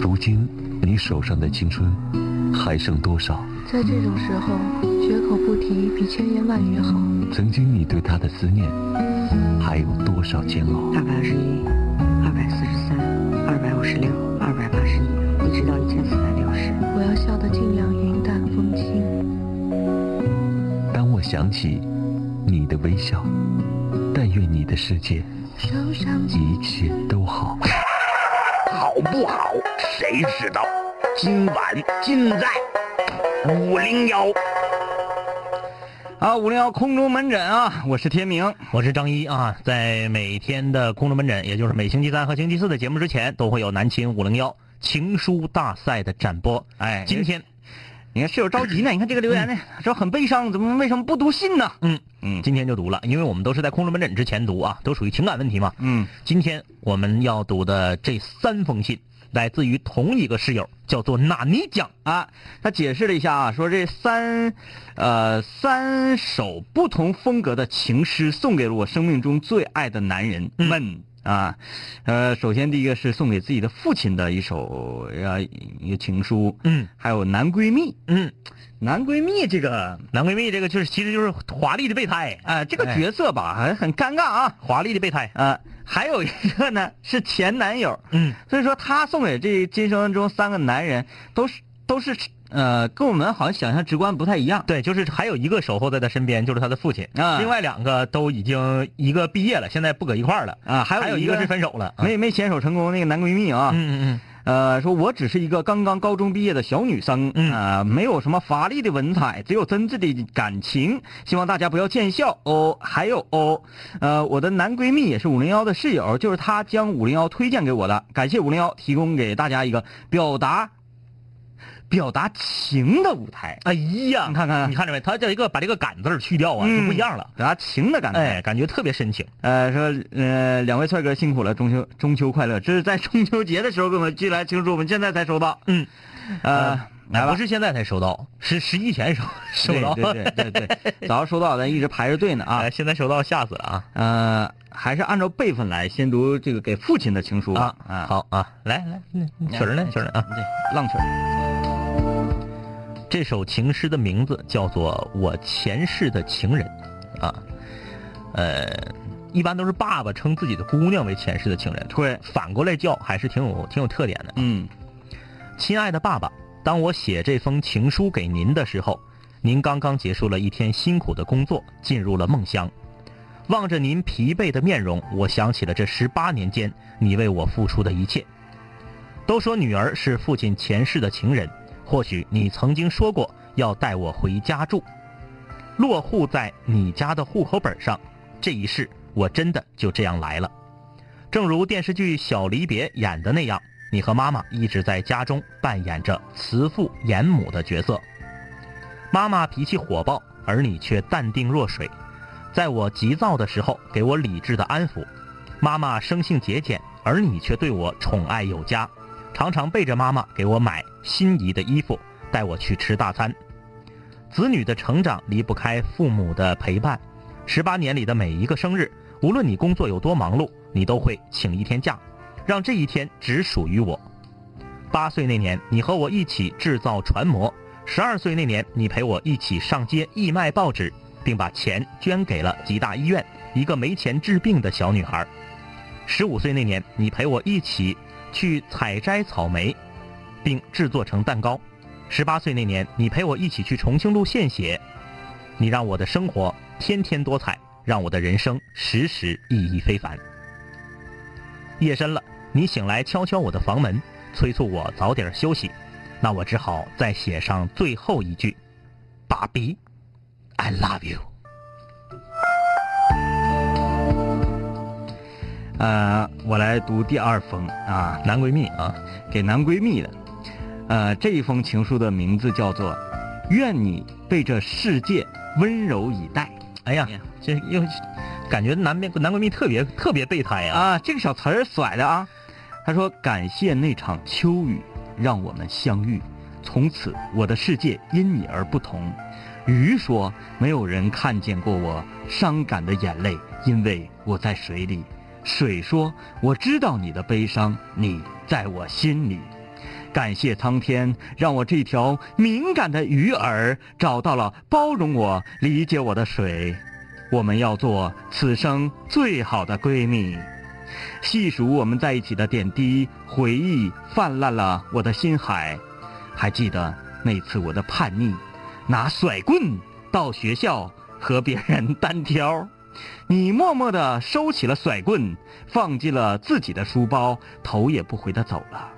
如今，你手上的青春还剩多少？在这种时候，绝口不提比千言万语好。曾经你对他的思念还有多少煎熬？二百二十一，二百四十三，二百五十六，二百八十一，一直到一千四百六十。我要笑得尽量云淡风轻。当我想起你的微笑，但愿你的世界一切都好。好不好？谁知道？今晚尽在五零幺。啊，五零幺空中门诊啊，我是天明，我是张一啊。在每天的空中门诊，也就是每星期三和星期四的节目之前，都会有南秦五零幺情书大赛的展播。哎，今天。你看室友着急呢，你看这个留言呢，说很悲伤，怎么为什么不读信呢？嗯嗯，今天就读了，因为我们都是在空中门诊之前读啊，都属于情感问题嘛。嗯，今天我们要读的这三封信，来自于同一个室友，叫做纳尼酱啊。他解释了一下啊，说这三，呃，三首不同风格的情诗，送给了我生命中最爱的男人们。啊，呃，首先第一个是送给自己的父亲的一首呃一个情书，嗯，还有男闺蜜，嗯，男闺蜜这个男闺蜜这个就是其实就是华丽的备胎，啊，这个角色吧很很尴尬啊，华丽的备胎啊，还有一个呢是前男友，嗯，所以说他送给这今生中三个男人都是都是。呃，跟我们好像想象直观不太一样。对，就是还有一个守候在他身边，就是他的父亲。啊，另外两个都已经一个毕业了，现在不搁一块儿了。啊，还有一个是分手了，没没牵手成功那个男闺蜜啊。嗯嗯嗯。呃，说我只是一个刚刚高中毕业的小女生，啊，没有什么华丽的文采，只有真挚的感情，希望大家不要见笑哦。还有哦，呃，我的男闺蜜也是五零幺的室友，就是他将五零幺推荐给我的，感谢五零幺提供给大家一个表达。表达情的舞台，哎呀，你看看，你看着没？他叫一个把这个“感”字去掉啊，就不一样了。表达情的感觉，哎，感觉特别深情。呃，说呃，两位帅哥辛苦了，中秋中秋快乐！这是在中秋节的时候给我们寄来情书，我们现在才收到。嗯，呃，不是现在才收到，是十一前收收到。对对对对对，早上收到，咱一直排着队呢啊。现在收到，吓死了啊！呃，还是按照辈分来，先读这个给父亲的情书啊。啊，好啊，来来，曲儿呢？曲儿啊，对，浪曲儿。这首情诗的名字叫做《我前世的情人》，啊，呃，一般都是爸爸称自己的姑娘为前世的情人，对，反过来叫还是挺有挺有特点的。嗯，亲爱的爸爸，当我写这封情书给您的时候，您刚刚结束了一天辛苦的工作，进入了梦乡。望着您疲惫的面容，我想起了这十八年间你为我付出的一切。都说女儿是父亲前世的情人。或许你曾经说过要带我回家住，落户在你家的户口本上。这一世我真的就这样来了。正如电视剧《小离别》演的那样，你和妈妈一直在家中扮演着慈父严母的角色。妈妈脾气火爆，而你却淡定若水，在我急躁的时候给我理智的安抚。妈妈生性节俭，而你却对我宠爱有加。常常背着妈妈给我买心仪的衣服，带我去吃大餐。子女的成长离不开父母的陪伴。十八年里的每一个生日，无论你工作有多忙碌，你都会请一天假，让这一天只属于我。八岁那年，你和我一起制造船模；十二岁那年，你陪我一起上街义卖报纸，并把钱捐给了吉大医院一个没钱治病的小女孩。十五岁那年，你陪我一起。去采摘草莓，并制作成蛋糕。十八岁那年，你陪我一起去重庆路献血，你让我的生活天天多彩，让我的人生时时意义非凡。夜深了，你醒来敲敲我的房门，催促我早点休息，那我只好再写上最后一句：爸比，I love you。呃，我来读第二封啊，男闺蜜啊，给男闺蜜的。呃，这一封情书的名字叫做“愿你被这世界温柔以待”。哎呀，这又感觉男面男闺蜜特别特别备胎啊！啊，这个小词儿甩的啊。他说：“感谢那场秋雨，让我们相遇，从此我的世界因你而不同。”鱼说：“没有人看见过我伤感的眼泪，因为我在水里。”水说：“我知道你的悲伤，你在我心里。感谢苍天，让我这条敏感的鱼儿找到了包容我、理解我的水。我们要做此生最好的闺蜜。细数我们在一起的点滴，回忆泛滥了我的心海。还记得那次我的叛逆，拿甩棍到学校和别人单挑，你默默地收起了甩棍，放进了自己的书包，头也不回地走了。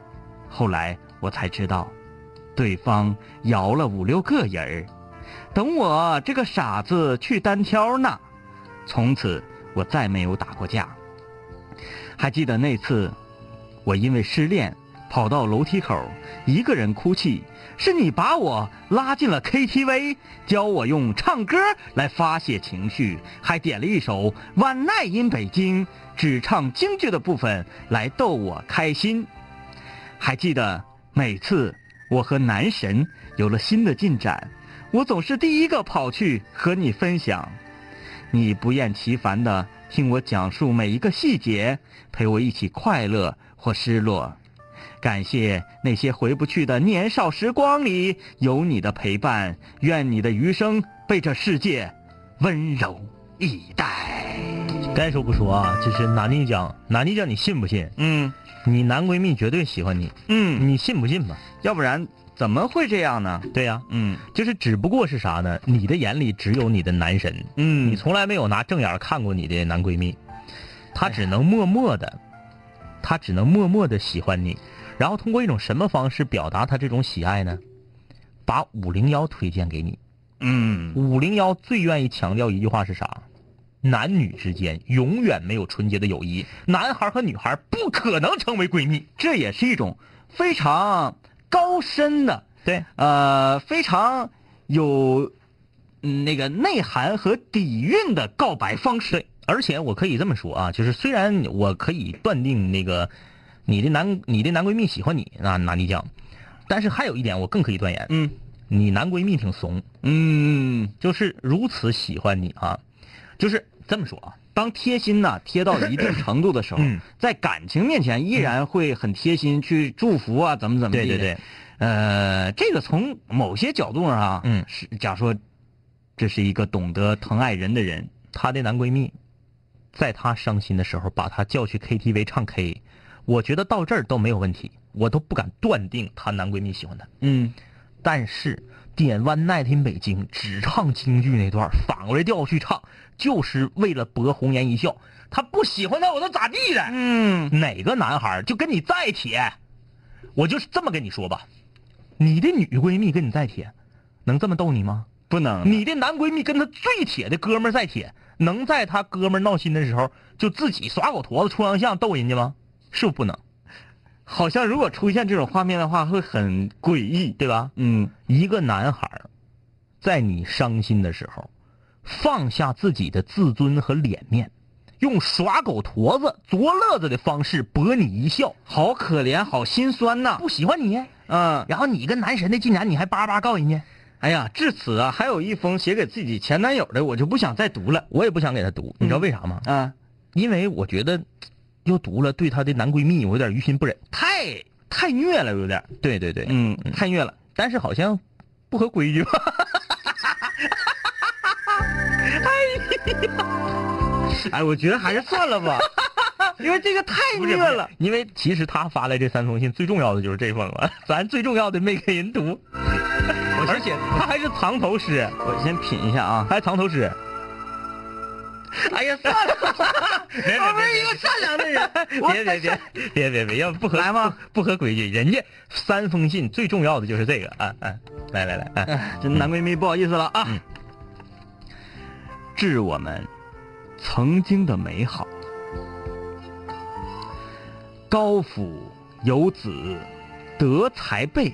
后来。我才知道，对方摇了五六个人儿，等我这个傻子去单挑呢。从此我再没有打过架。还记得那次，我因为失恋跑到楼梯口一个人哭泣，是你把我拉进了 KTV，教我用唱歌来发泄情绪，还点了一首《One Night in 北京》，只唱京剧的部分来逗我开心。还记得。每次我和男神有了新的进展，我总是第一个跑去和你分享，你不厌其烦的听我讲述每一个细节，陪我一起快乐或失落。感谢那些回不去的年少时光里有你的陪伴，愿你的余生被这世界温柔以待。该说不说啊，就是拿你讲，拿你讲，你信不信？嗯。你男闺蜜绝对喜欢你，嗯，你信不信吧？要不然怎么会这样呢？对呀，嗯，就是只不过是啥呢？你的眼里只有你的男神，嗯，你从来没有拿正眼看过你的男闺蜜，他只能默默的，他只能默默的喜欢你，然后通过一种什么方式表达他这种喜爱呢？把五零幺推荐给你，嗯，五零幺最愿意强调一句话是啥？男女之间永远没有纯洁的友谊，男孩和女孩不可能成为闺蜜，这也是一种非常高深的，对，呃，非常有那个内涵和底蕴的告白方式。对，而且我可以这么说啊，就是虽然我可以断定那个你的男你的男闺蜜喜欢你，那拿你讲，但是还有一点我更可以断言，嗯，你男闺蜜挺怂，嗯，就是如此喜欢你啊，就是。这么说啊，当贴心呢 贴到一定程度的时候，在感情面前依然会很贴心去祝福啊，怎么怎么地。对对对，呃，这个从某些角度上啊，嗯，是假说，这是一个懂得疼爱人的人。她的男闺蜜，在她伤心的时候把她叫去 KTV 唱 K，我觉得到这儿都没有问题，我都不敢断定她男闺蜜喜欢她。嗯，但是。点 One Night in 北京，只唱京剧那段，反过来调去唱，就是为了博红颜一笑。他不喜欢他，我能咋地的？嗯，哪个男孩就跟你再铁，我就是这么跟你说吧，你的女闺蜜跟你再铁，能这么逗你吗？不能。你的男闺蜜跟他最铁的哥们再铁，能在他哥们闹心的时候就自己耍狗坨子出洋相逗人家吗？是不是不能？好像如果出现这种画面的话，会很诡异，对吧？嗯，一个男孩在你伤心的时候，放下自己的自尊和脸面，用耍狗驼子、作乐子的方式博你一笑，好可怜，好心酸呐！不喜欢你，嗯，然后你跟男神的进展，你还叭叭告人家。哎呀，至此啊，还有一封写给自己前男友的，我就不想再读了，我也不想给他读，你知道为啥吗？啊，因为我觉得。又读了，对她的男闺蜜，我有点于心不忍，太太虐了，有点。对对对，嗯，太虐了，但是好像不合规矩吧？哎呀，哎，我觉得还是算了吧，因为这个太虐了。因为其实他发来这三封信，最重要的就是这封了，咱最重要的没给人读，而且他还是藏头诗，我先品一下啊，还藏头诗。哎呀，算了，我不是一个善良的人。别别 别别别别，要不合来吗？不合规矩。人家三封信最重要的就是这个啊啊！来来来，哎，这男闺蜜不好意思了啊。致我们曾经的美好。高府有子，德才备，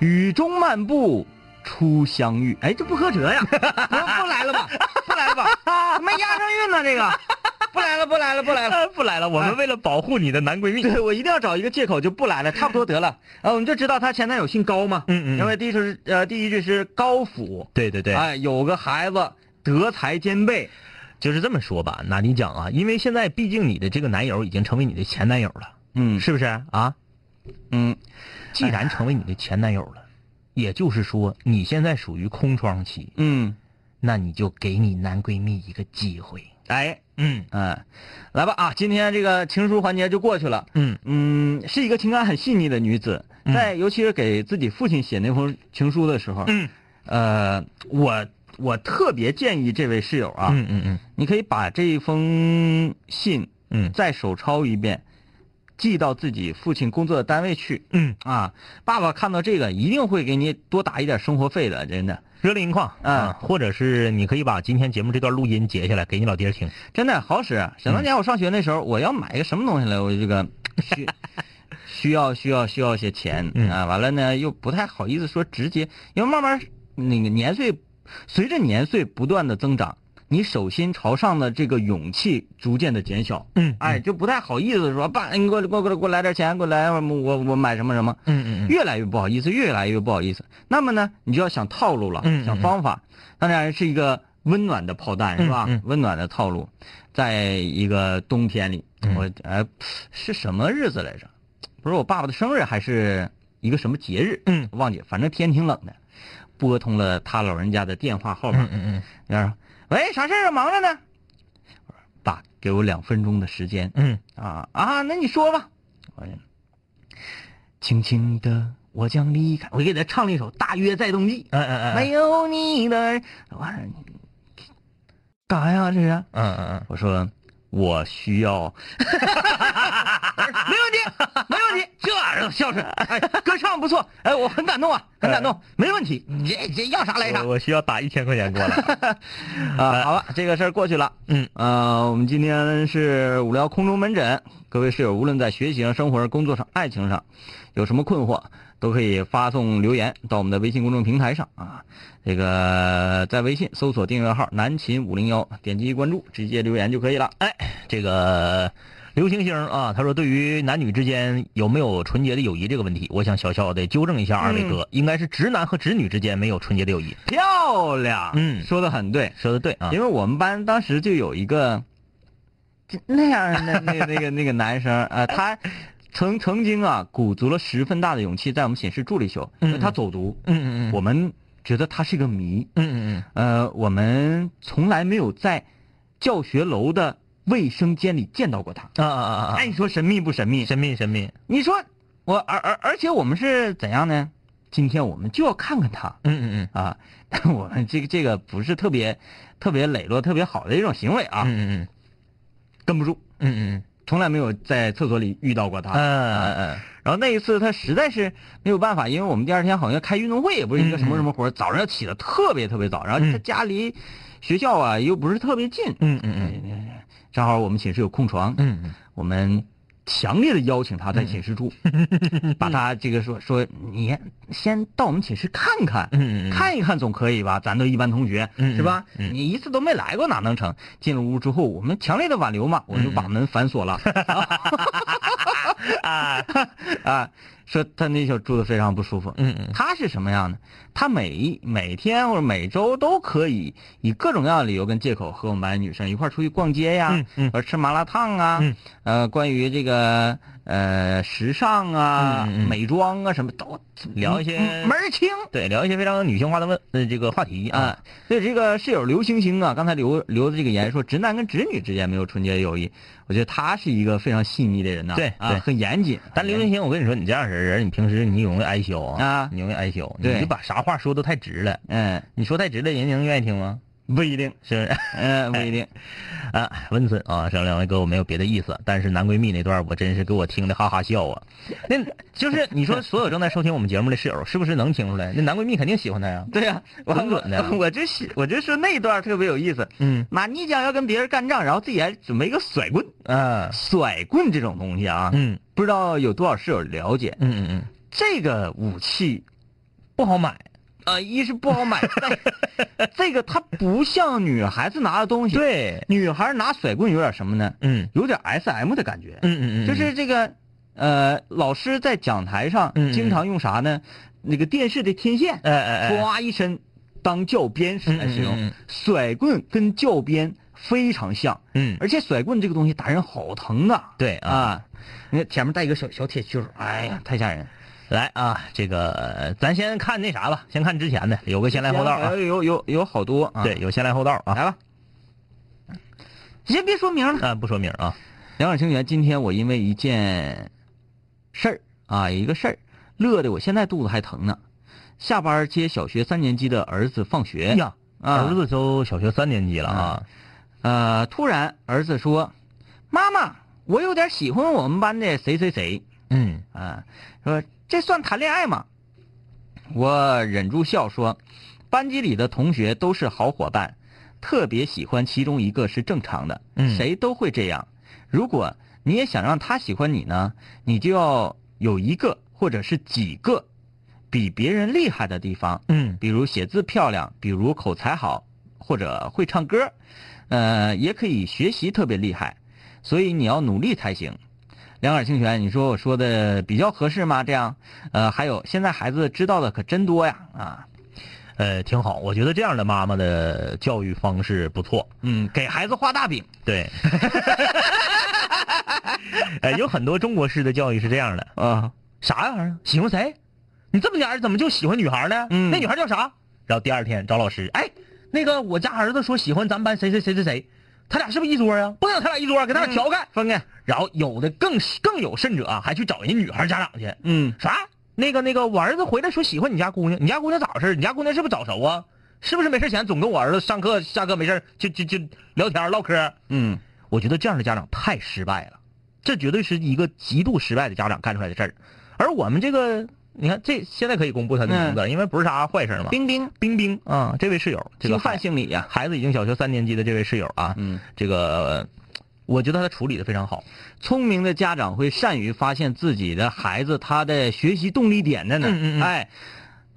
雨中漫步。初相遇，哎，这不合辙呀！不不来了吧，不来了吧，怎么押上韵呢？这个，不来了，不来了，不来了，不来了。我们为了保护你的男闺蜜，对我一定要找一个借口就不来了，差不多得了。呃，我们就知道她前男友姓高嘛，嗯嗯，因为第一是呃第一句是高府，对对对，哎，有个孩子德才兼备，就是这么说吧。那你讲啊，因为现在毕竟你的这个男友已经成为你的前男友了。嗯是不是啊？嗯，既然成为你的前男友了，也就是说你现在属于空窗期，嗯，那你就给你男闺蜜一个机会。哎，嗯。嗯，来吧啊，今天这个情书环节就过去了。嗯。嗯，是一个情感很细腻的女子，在尤其是给自己父亲写那封情书的时候，嗯。呃，我我特别建议这位室友啊，嗯嗯嗯。你可以把这一封信嗯。再手抄一遍，寄到自己父亲工作的单位去。嗯，啊，爸爸看到这个一定会给你多打一点生活费的，真的，热泪盈眶嗯啊！或者是你可以把今天节目这段录音截下来给你老爹听。真的好使。想当年我上学那时候，我要买一个什么东西来，我这个 需需要需要需要些钱、嗯啊，完了呢又不太好意思说直接，因为慢慢那个年岁随着年岁不断的增长。你手心朝上的这个勇气逐渐的减小，嗯哎，就不太好意思说，爸，你给我给我给我来点钱，给我来，我我我买什么什么，嗯嗯越来越不好意思，越来越不好意思。那么呢，你就要想套路了，想方法。当然是一个温暖的炮弹，是吧？嗯嗯温暖的套路，在一个冬天里，嗯我哎是什么日子来着？不是我爸爸的生日，还是一个什么节日？嗯忘记，反正天挺冷的。拨通了他老人家的电话号码嗯，嗯嗯然后说：“喂，啥事儿啊？忙着呢。”我说：“爸，给我两分钟的时间。”嗯啊啊，那你说吧。我说轻轻的，我将离开。我给他唱了一首《大约在冬季》。嗯嗯嗯，没有你的，完了，干啥呀？这是？嗯嗯嗯，我说我需要，没问题，没问题，这玩意儿孝顺，哎，歌唱不错，哎，我很感动啊，很感动，没问题，你这这要啥来啥我我需要打一千块钱过来。啊。好了，这个事儿过去了。嗯，呃，我们今天是无聊空中门诊，各位室友，无论在学习上、生活上、工作上、爱情上，有什么困惑，都可以发送留言到我们的微信公众平台上啊。这个在微信搜索订阅号“南秦五零幺”，点击关注，直接留言就可以了。哎，这个刘星星啊，他说对于男女之间有没有纯洁的友谊这个问题，我想小小的纠正一下二位哥，应该是直男和直女之间没有纯洁的友谊。漂亮，嗯说的很对，说的对。啊。因，为我们班当时就有一个就那样的那个那个那个男生啊、呃他曾曾经啊鼓足了十分大的勇气在我们寝室住了一宿，因为他走读，嗯嗯嗯，我们觉得他是个谜，嗯嗯嗯。呃，我们从来没有在教学楼的卫生间里见到过他。嗯啊啊啊啊，哎，你说神秘不神秘？神秘神秘，你说我而而而且我们是怎样呢？今天我们就要看看他。嗯嗯嗯。啊，我们这个这个不是特别特别磊落、特别好的一种行为啊，嗯嗯嗯。跟不住，嗯嗯从来没有在厕所里遇到过他。嗯嗯嗯然后那一次他实在是没有办法，因为我们第二天好像开运动会，也不是一个什么什么活儿早上要起的特别特别早，然后他嗯家离学校啊又不是特别近，嗯嗯嗯正好我们寝室有空床，我们强烈的邀请他在寝室住，把他这个说说你先到我们寝室看看，看一看总可以吧？咱都一班同学，嗯是吧？嗯你一次都没来过，哪能成？进了屋之后，我们强烈的挽留嘛，我就把门反锁了。啊 啊！说他那小住的非常不舒服。嗯嗯他是什么样的？他每每天或者每周都可以以各种各样的理由跟借口和我们班女生一块儿出去逛街呀，嗯嗯或者吃麻辣烫啊，嗯呃，关于这个呃时尚啊、美妆啊什么都聊一些门儿清。对，聊一些非常女性化的问呃这个话题啊啊，，所以这个室友刘星星啊，刚才留留的这个言说直男跟直女之间没有纯洁的友谊，我觉得他是一个非常细腻的人呐、对很严谨。但刘星星，我跟你说，你这样式儿人，你平时你容易挨削啊，啊你容易挨削，你就把啥话说都太直了，嗯，你说太直了，人家能愿意听吗？不一定，是不是？嗯，不一定。啊，温存啊，说两位哥我没有别的意思，但是男闺蜜那段我真是给我听的哈哈笑啊。那就是你说所有正在收听我们节目的室友，是不是能听出来？那男闺蜜肯定喜欢他呀。对呀、我很准的我我就喜我就说那段特别有意思。嗯马尼将要跟别人干仗，然后自己还准备一个甩棍。啊甩棍这种东西啊，嗯不知道有多少室友了解。嗯嗯嗯，这个武器，不好买。呃，一是不好买，但这个它不像女孩子拿的东西。，对，女孩拿甩棍有点什么呢？嗯有点 S M 的感觉。嗯嗯嗯，就是这个，呃，老师在讲台上经常用啥呢？那个电视的天线，哎哎哎，唰一伸，当教鞭使来使用。甩棍跟教鞭非常像。嗯，而且甩棍这个东西打人好疼啊！对啊，啊，你看前面带一个小小铁球，哎呀，太吓人。来啊，这个咱先看那啥吧，先看之前的，有个先来后到啊，有有有好多啊。对，有先来后到啊。来吧，先别说名了。啊，不说名啊。两耳清泉，今天我因为一件事儿啊，一个事儿，乐的我现在肚子还疼呢。下班接小学三年级的儿子放学。哎呀，啊儿子都小学三年级了啊。呃，突然儿子说：“妈妈，我有点喜欢我们班的谁谁谁。”嗯啊，说这算谈恋爱吗？我忍住笑说，班级里的同学都是好伙伴，特别喜欢其中一个是正常的，嗯谁都会这样。如果你也想让他喜欢你呢，你就要有一个或者是几个比别人厉害的地方，嗯比如写字漂亮，比如口才好，或者会唱歌，呃，也可以学习特别厉害，所以你要努力才行。两耳清泉，你说我说的比较合适吗？这样，呃，还有现在孩子知道的可真多呀，啊，呃，挺好。我觉得这样的妈妈的教育方式不错。嗯，给孩子画大饼，对，呃，有很多中国式的教育是这样的啊，啥玩意儿？喜欢谁？你这么点儿怎么就喜欢女孩呢？嗯那女孩叫啥？然后第二天找老师，哎，那个我家儿子说喜欢咱们班谁谁谁谁谁，他俩是不是一桌啊？不能他俩一桌，给他俩调开。分开，然后有的更更有甚者啊，还去找人女孩家长去，嗯啥？那个那个，我儿子回来说喜欢你家姑娘，你家姑娘咋回事？你家姑娘是不是早熟啊？是不是没事前总跟我儿子上课下课没事就就就聊天唠嗑？嗯我觉得这样的家长太失败了，这绝对是一个极度失败的家长干出来的事儿。而我们这个，你看这现在可以公布他的名字，因为不是啥坏事嘛。冰冰，冰冰。啊，这位室友，这个范姓李呀，孩子已经小学三年级的这位室友啊，嗯，这个我觉得他处理的非常好。聪明的家长会善于发现自己的孩子他的学习动力点在哪哎，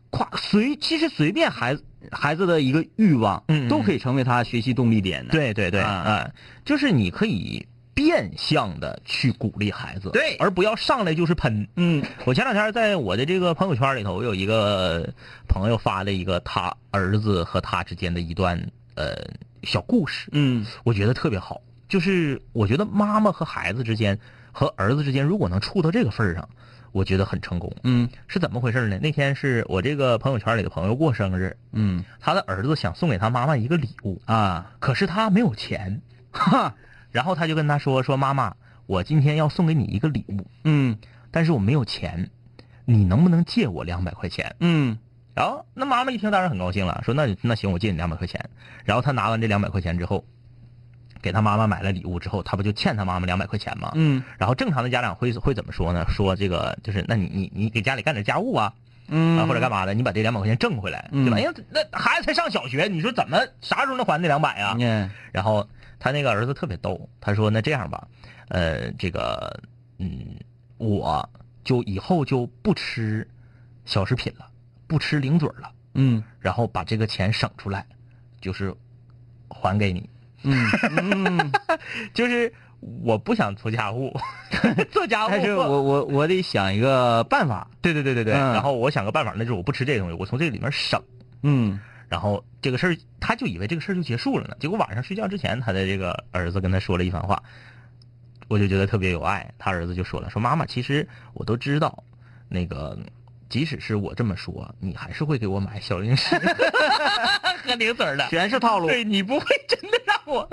夸随其实随便孩子孩子的一个欲望，嗯嗯都可以成为他学习动力点的，对对对，啊。哎，就是你可以变相的去鼓励孩子，对而不要上来就是喷。嗯我前两天在我的这个朋友圈里头，我有一个朋友发了一个他儿子和他之间的一段呃小故事，嗯我觉得特别好。就是我觉得妈妈和孩子之间和儿子之间，如果能处到这个份儿上，我觉得很成功。嗯是怎么回事呢？那天是我这个朋友圈里的朋友过生日，嗯他的儿子想送给他妈妈一个礼物，啊，可是他没有钱，哈，然后他就跟他说说妈妈，我今天要送给你一个礼物，嗯但是我没有钱，你能不能借我两百块钱？嗯然后那妈妈一听当然很高兴了，说那那行，我借你两百块钱。然后他拿完这两百块钱之后，给他妈妈买了礼物之后，他不就欠他妈妈两百块钱吗？嗯然后正常的家长会会怎么说呢？说这个就是那你你你给家里干点家务啊，嗯啊或者干嘛的，你把这两百块钱挣回来，嗯对吧？因为那孩子才上小学，你说怎么啥时候能还那两百啊？嗯然后他那个儿子特别逗，他说：“那这样吧，呃，这个，嗯，我就以后就不吃小食品了，不吃零嘴儿了，嗯。然后把这个钱省出来，就是还给你。嗯 嗯，就是我不想做家务，做家务，但是我我我得想一个办法，对对对对对，嗯。然后我想个办法，那就是我不吃这个东西，我从这个里面省。”嗯然后这个事儿，他就以为这个事儿就结束了呢。结果晚上睡觉之前，他的这个儿子跟他说了一番话，我就觉得特别有爱。他儿子就说了：“说妈妈，其实我都知道，那个即使是我这么说，你还是会给我买小零食 和零嘴儿的，全是套路。对你不会真的让我，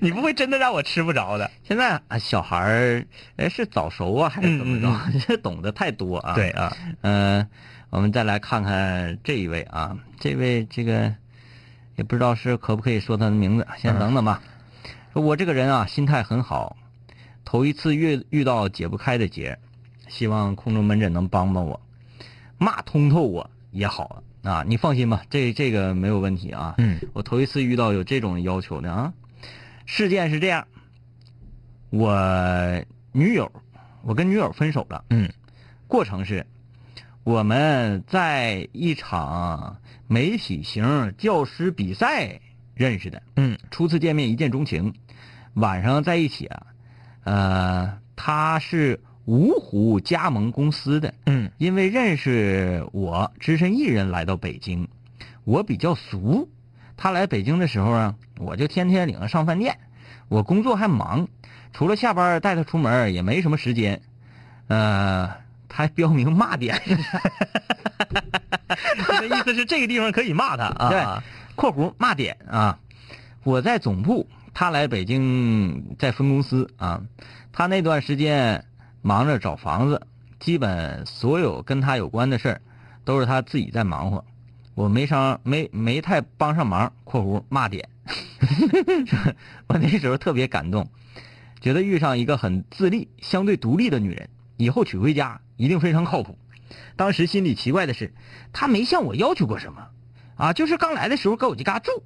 你不会真的让我吃不着的。现在啊，小孩儿哎是早熟啊，还是怎么着？这 懂得太多啊。对，啊，嗯、我们再来看看这一位啊，这位这个也不知道是可不可以说他的名字，先等等吧。说我这个人啊，心态很好，头一次遇遇到解不开的结，希望空中门诊能帮帮我，骂通透我也好啊。你放心吧，这这个没有问题啊。嗯我头一次遇到有这种要求的啊。事件是这样，我女友，我跟女友分手了。嗯过程是，我们在一场媒体型教师比赛认识的，嗯。初次见面一见钟情，晚上在一起啊，呃，他是芜湖加盟公司的，嗯。因为认识我，只身一人来到北京，我比较俗，他来北京的时候啊，我就天天领他上饭店。我工作还忙，除了下班带他出门也没什么时间。呃，他还标明骂点，他的意思是这个地方可以骂他啊。对，括弧骂点啊。我在总部，他来北京在分公司啊。他那段时间忙着找房子，基本所有跟他有关的事儿都是他自己在忙活，我没上没没太帮上忙。括弧骂点，我那时候特别感动，觉得遇上一个很自立、相对独立的女人，以后娶回家一定非常靠谱。当时心里奇怪的是，他没向我要求过什么，啊，就是刚来的时候搁我家住，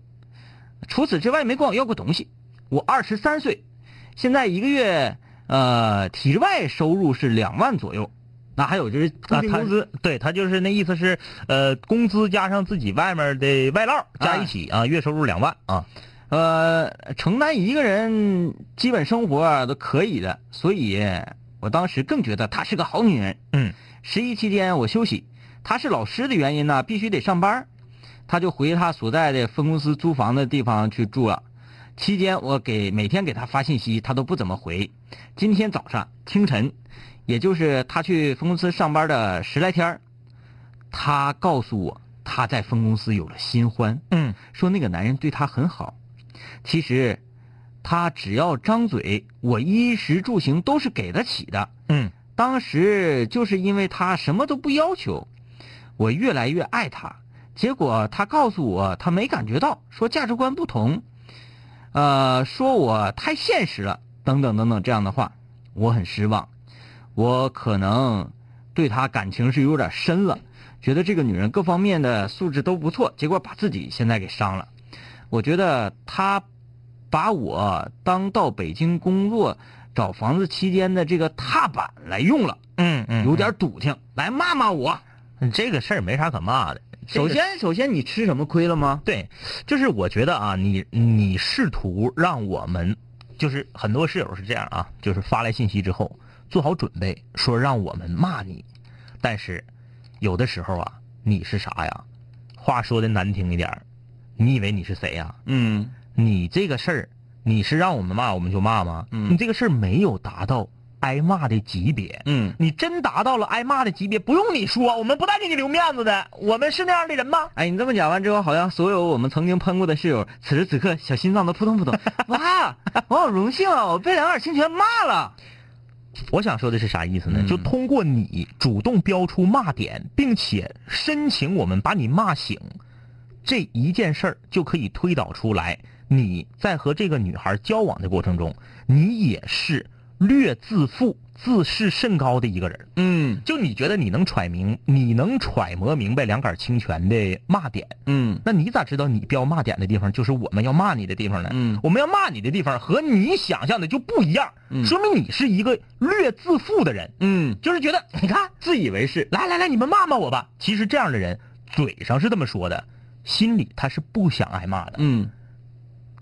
除此之外没管我要过东西。我二十三岁，现在一个月。呃，体制外收入是两万左右，那还有就是固定工资，对他就是那意思是，呃，工资加上自己外面的外劳加一起啊，月收入两万啊，呃，承担一个人基本生活都可以的，所以我当时更觉得她是个好女人。嗯，十一期间我休息，她是老师的原因呢，必须得上班，她就回她所在的分公司租房的地方去住了。期间我给每天给她发信息，她都不怎么回。今天早上清晨，也就是她去分公司上班的十来天她告诉我她在分公司有了新欢。嗯，说那个男人对她很好。其实，他只要张嘴，我衣食住行都是给得起的。嗯，当时就是因为他什么都不要求，我越来越爱他。结果他告诉我他没感觉到，说价值观不同。呃，说我太现实了，等等等等这样的话，我很失望。我可能对他感情是有点深了，觉得这个女人各方面的素质都不错，结果把自己现在给伤了。我觉得她把我当到北京工作、找房子期间的这个踏板来用了，嗯嗯，有点笃定，来骂骂我。这个事儿没啥可骂的。首先，首先你吃什么亏了吗？对，就是我觉得啊，你你试图让我们，就是很多室友是这样啊，就是发来信息之后做好准备，说让我们骂你，但是有的时候啊，你是啥呀？话说的难听一点你以为你是谁呀？嗯，你这个事儿，你是让我们骂我们就骂吗？嗯，你这个事儿没有达到。挨骂的级别，嗯，你真达到了挨骂的级别，不用你说，我们不带给你留面子的，我们是那样的人吗？哎，你这么讲完之后，好像所有我们曾经喷过的室友，此时此刻小心脏都扑通扑通。哇，我好荣幸啊！我被两耳清泉骂了。我想说的是啥意思呢？就通过你主动标出骂点，并且申请我们把你骂醒，这一件事儿就可以推导出来，你在和这个女孩交往的过程中，你也是。略自负、自视甚高的一个人，嗯，就你觉得你能揣明、你能揣摩明白两杆清泉的骂点，嗯，那你咋知道你标骂点的地方就是我们要骂你的地方呢？嗯，我们要骂你的地方和你想象的就不一样，嗯，说明你是一个略自负的人，嗯，就是觉得你看自以为是，来来来，你们骂骂我吧。其实这样的人嘴上是这么说的，心里他是不想挨骂的，嗯，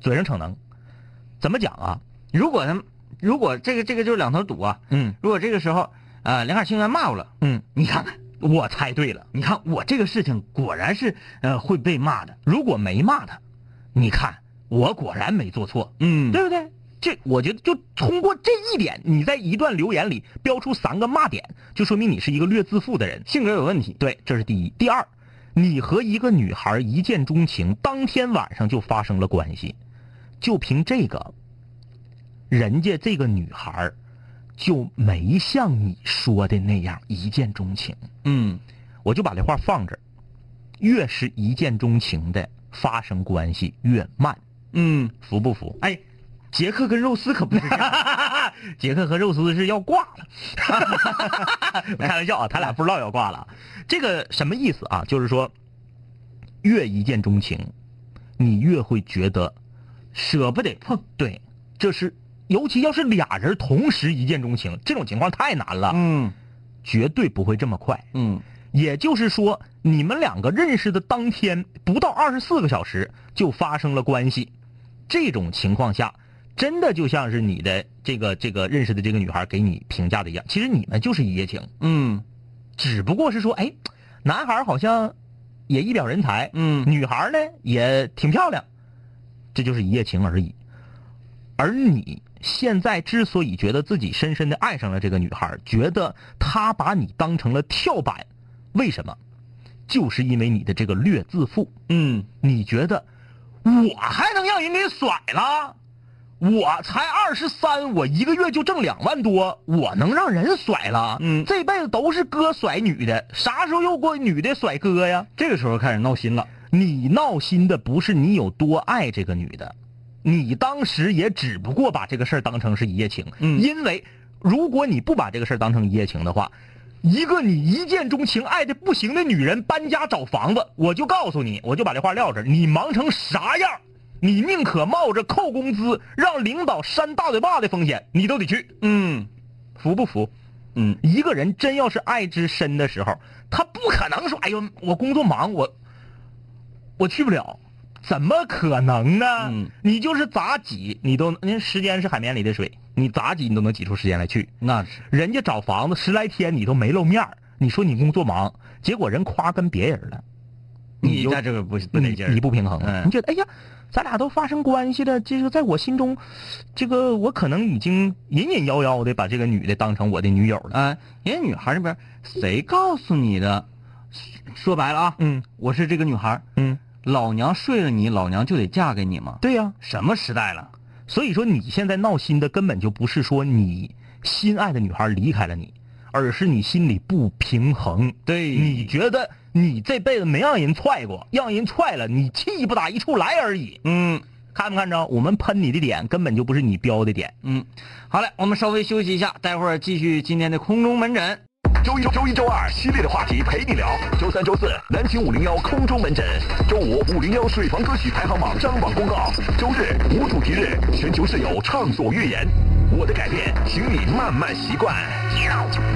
嘴上逞能，怎么讲啊？如果他。如果这个这个就是两头堵啊，嗯，如果这个时候，呃，两杆清泉骂我了，嗯，你看看，我猜对了，你看我这个事情果然是呃会被骂的。如果没骂他，你看我果然没做错，嗯，对不对？这我觉得就通过这一点，你在一段留言里标出三个骂点，就说明你是一个略自负的人，性格有问题。对，这是第一。第二，你和一个女孩一见钟情，当天晚上就发生了关系，就凭这个。人家这个女孩就没像你说的那样一见钟情。嗯，我就把这话放这儿。越是一见钟情的，发生关系越慢。嗯，服不服？哎，杰克跟肉丝可不是。杰克和肉丝是要挂了。开玩笑啊，他俩不知道要挂了。这个什么意思啊？就是说，越一见钟情，你越会觉得舍不得碰。对，这是。尤其要是俩人同时一见钟情，这种情况太难了。嗯，绝对不会这么快。嗯，也就是说，你们两个认识的当天不到二十四个小时就发生了关系，这种情况下，真的就像是你的这个这个认识的这个女孩给你评价的一样，其实你们就是一夜情。嗯，只不过是说，哎，男孩好像也一表人才，嗯女孩呢也挺漂亮，这就是一夜情而已。而你现在之所以觉得自己深深的爱上了这个女孩，觉得她把你当成了跳板，为什么？就是因为你的这个略自负。嗯，你觉得我还能让人给甩了？我才二十三，我一个月就挣两万多，我能让人甩了？嗯这辈子都是哥甩女的，啥时候又过女的甩哥呀？这个时候开始闹心了。你闹心的不是你有多爱这个女的，你当时也只不过把这个事儿当成是一夜情。嗯。因为如果你不把这个事儿当成一夜情的话，一个你一见钟情、爱的不行的女人搬家找房子，我就告诉你，我就把这话撂这儿，你忙成啥样，你宁可冒着扣工资、让领导扇大嘴巴的风险，你都得去，嗯。服不服？嗯，一个人真要是爱之深的时候，他不可能说：“哎呦，我工作忙，我我去不了。”怎么可能呢？嗯你就是咋挤，你都人时间是海绵里的水，你咋挤你都能挤出时间来去。那是人家找房子十来天你都没露面儿你说你工作忙，结果人夸跟别人了，你在这个不不得劲你你不平衡，嗯你觉得哎呀，咱俩都发生关系了，这个在我心中，这个我可能已经隐隐约约的把这个女的当成我的女友了。啊，人家女孩那边谁告诉你的？说白了啊，嗯我是这个女孩，嗯，老娘睡了你，老娘就得嫁给你吗？对呀、什么时代了？所以说你现在闹心的根本就不是说你心爱的女孩离开了你，而是你心里不平衡。对你觉得你这辈子没让人踹过，让人踹了，你气不打一处来而已。嗯看没看着？我们喷你的点根本就不是你标的点。嗯，好嘞，我们稍微休息一下，待会儿继续今天的空中门诊。周一、周一、周二系列的话题陪你聊。周三、周四南秦五零幺空中门诊。周五五零幺水房歌曲排行榜张榜公告。周日无主题日，全球室友畅所欲言。我的改变，请你慢慢习惯。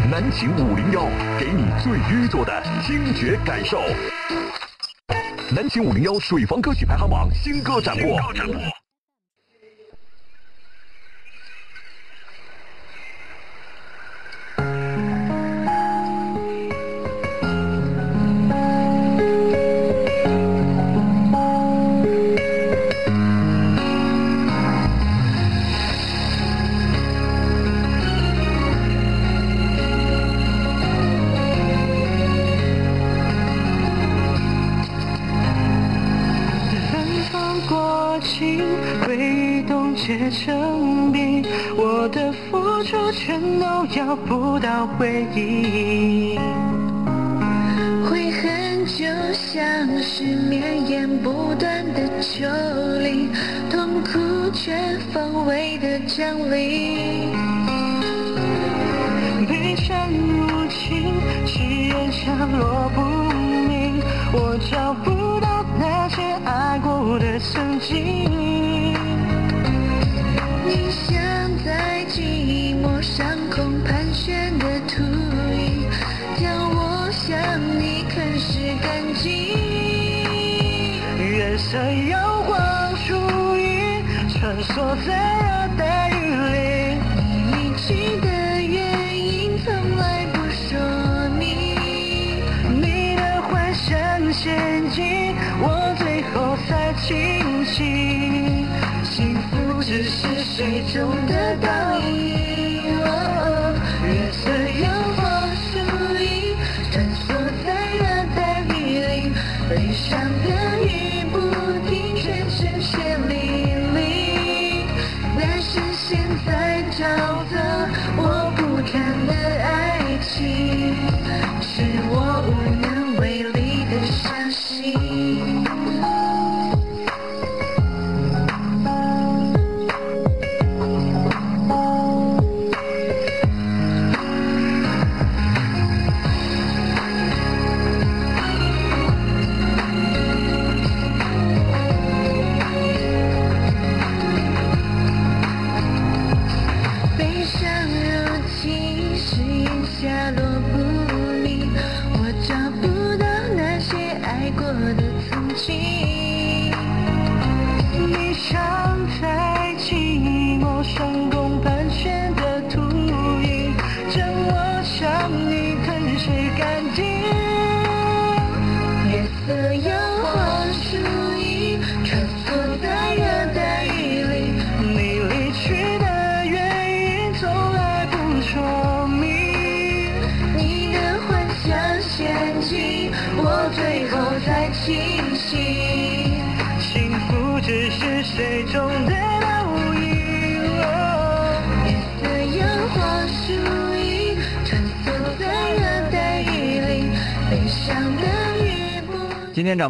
南秦五零幺，给你最愚拙的听觉感受。南秦五零幺水房歌曲排行榜新歌展播。出全都要不到回应。悔恨就像是绵延不断的丘陵，痛苦全方位的降临。悲伤入侵，誓言下落不明，我找不到那些爱过的曾经。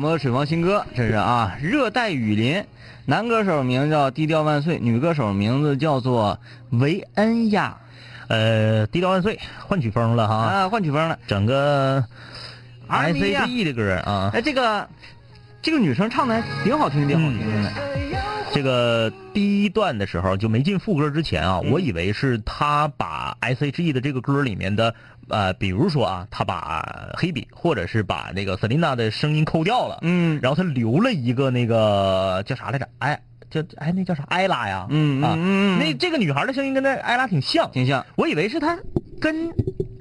今天展播的水房新歌，这是啊，热带雨林。男歌手名叫低调万岁，女歌手名字叫做维恩亚。呃，低调万岁，换曲风了哈，啊，换曲风了。整个 S A 啊 G 的歌啊，哎，这个这个女生唱的还挺好听，挺好听的。这个第一段的时候就没进副歌之前啊，嗯我以为是他把 S H E 的这个歌里面的呃，比如说啊，他把黑笔或者是把那个 Selina 的声音抠掉了，嗯然后他留了一个那个叫啥来着？哎，叫哎那叫啥？艾拉呀，嗯嗯啊，嗯嗯那这个女孩的声音跟那艾拉挺像，挺像。我以为是他跟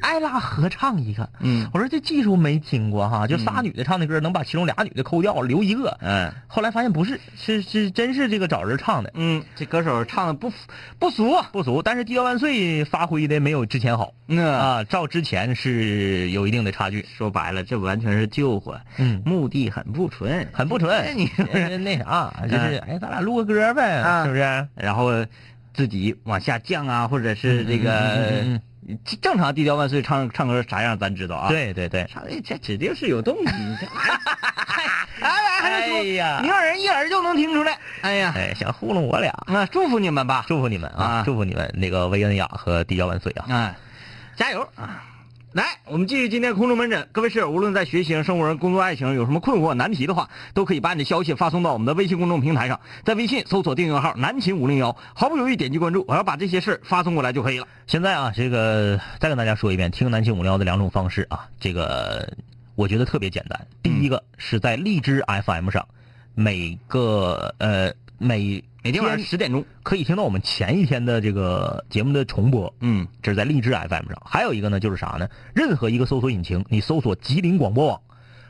艾拉合唱一个，嗯。我说这技术没听过哈，就仨女的唱的歌，能把其中俩女的抠掉，留一个。嗯。后来发现不是，是是真是这个找人唱的，嗯，这歌手唱的不不俗。不俗。但是低调万岁发挥的没有之前好。嗯。啊，啊，照之前是有一定的差距，说白了，这完全是救火，嗯，目的很不纯，很不纯。哎。你呃 那啥，就是哎，咱俩录个歌呗，啊。是不是？然后自己往下降啊，或者是这个正常低调万岁唱唱歌啥样咱知道啊。，对对对。唱这指定是有动机。这 哎呀，还哎呀明耳一耳就能听出来。哎呀，哎，想糊弄我俩，那祝福你们吧。祝福你们啊啊！祝福你们那个薇恩雅和低调万岁啊！哎，加油啊！来，我们继续今天空中门诊。各位室友，无论在学习上、生活上、工作、爱情有什么困惑、难题的话，都可以把你的消息发送到我们的微信公众平台上，在微信搜索订阅号“南秦五零幺”，毫不犹豫点击关注，我要把这些事发送过来就可以了。现在啊，这个再跟大家说一遍，听南青五零幺的两种方式啊，这个我觉得特别简单。第一个是在荔枝 FM 上，每个呃每每天晚上十点钟，可以听到我们前一天的这个节目的重播。嗯，这是在荔枝 FM 上。还有一个呢，就是啥呢？任何一个搜索引擎，你搜索吉林广播网，